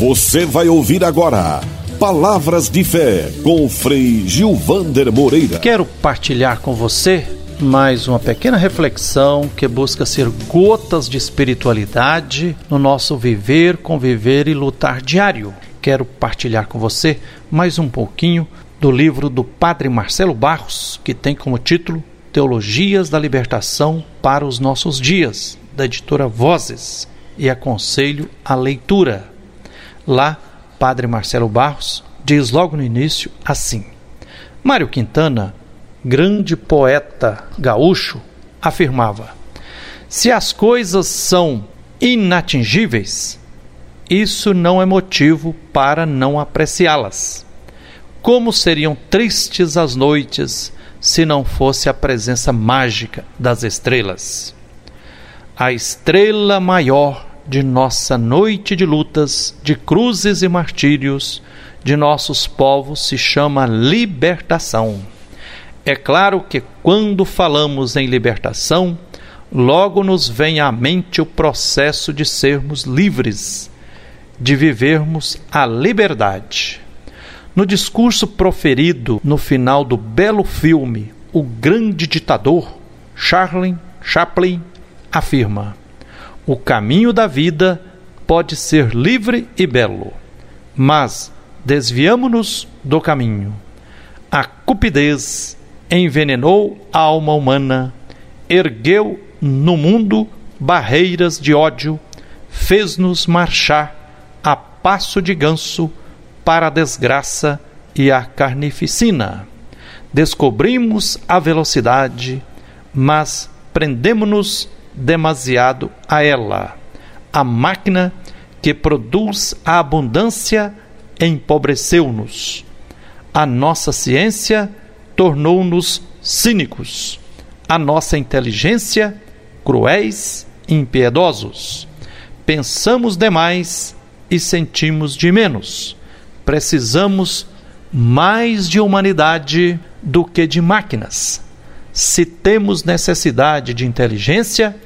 Você vai ouvir agora Palavras de Fé com o Frei Gilvander Moreira. Quero partilhar com você mais uma pequena reflexão que busca ser gotas de espiritualidade no nosso viver, conviver e lutar diário. Quero partilhar com você mais um pouquinho do livro do Padre Marcelo Barros, que tem como título Teologias da Libertação para os Nossos Dias, da editora Vozes, e aconselho a leitura. Lá, Padre Marcelo Barros diz logo no início assim: Mário Quintana, grande poeta gaúcho, afirmava: Se as coisas são inatingíveis, isso não é motivo para não apreciá-las. Como seriam tristes as noites se não fosse a presença mágica das estrelas? A estrela maior de nossa noite de lutas, de cruzes e martírios, de nossos povos se chama libertação. É claro que quando falamos em libertação, logo nos vem à mente o processo de sermos livres, de vivermos a liberdade. No discurso proferido no final do belo filme O Grande Ditador, Charlie Chaplin afirma: o caminho da vida pode ser livre e belo, mas desviamo-nos do caminho. A cupidez envenenou a alma humana, ergueu no mundo barreiras de ódio, fez-nos marchar a passo de ganso para a desgraça e a carnificina. Descobrimos a velocidade, mas prendemo-nos demasiado a ela. A máquina que produz a abundância empobreceu-nos. A nossa ciência tornou-nos cínicos. A nossa inteligência cruéis e impiedosos. Pensamos demais e sentimos de menos. Precisamos mais de humanidade do que de máquinas. Se temos necessidade de inteligência,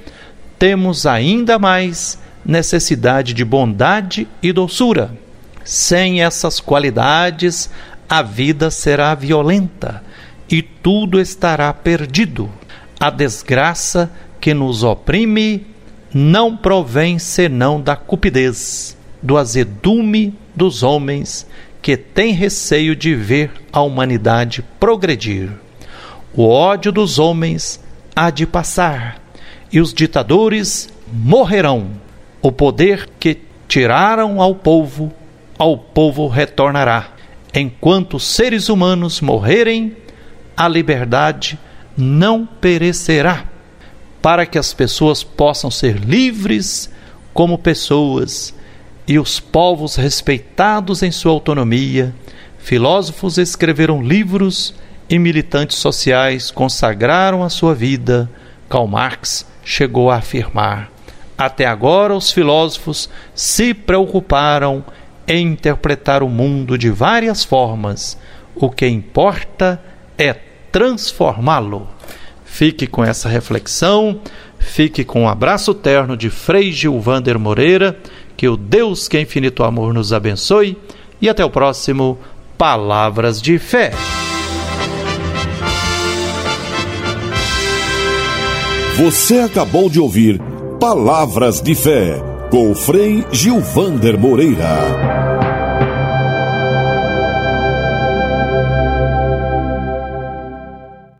temos ainda mais necessidade de bondade e doçura. Sem essas qualidades, a vida será violenta e tudo estará perdido. A desgraça que nos oprime não provém senão da cupidez, do azedume dos homens que têm receio de ver a humanidade progredir. O ódio dos homens há de passar e os ditadores morrerão. O poder que tiraram ao povo, ao povo retornará. Enquanto seres humanos morrerem, a liberdade não perecerá. Para que as pessoas possam ser livres como pessoas e os povos respeitados em sua autonomia, filósofos escreveram livros e militantes sociais consagraram a sua vida. Karl Marx chegou a afirmar: Até agora os filósofos se preocuparam em interpretar o mundo de várias formas. O que importa é transformá-lo. Fique com essa reflexão, fique com um abraço terno de Frei Gilvander Moreira, que o Deus que é infinito amor nos abençoe e até o próximo Palavras de Fé. Você acabou de ouvir Palavras de Fé com o Frei Gilvander Moreira.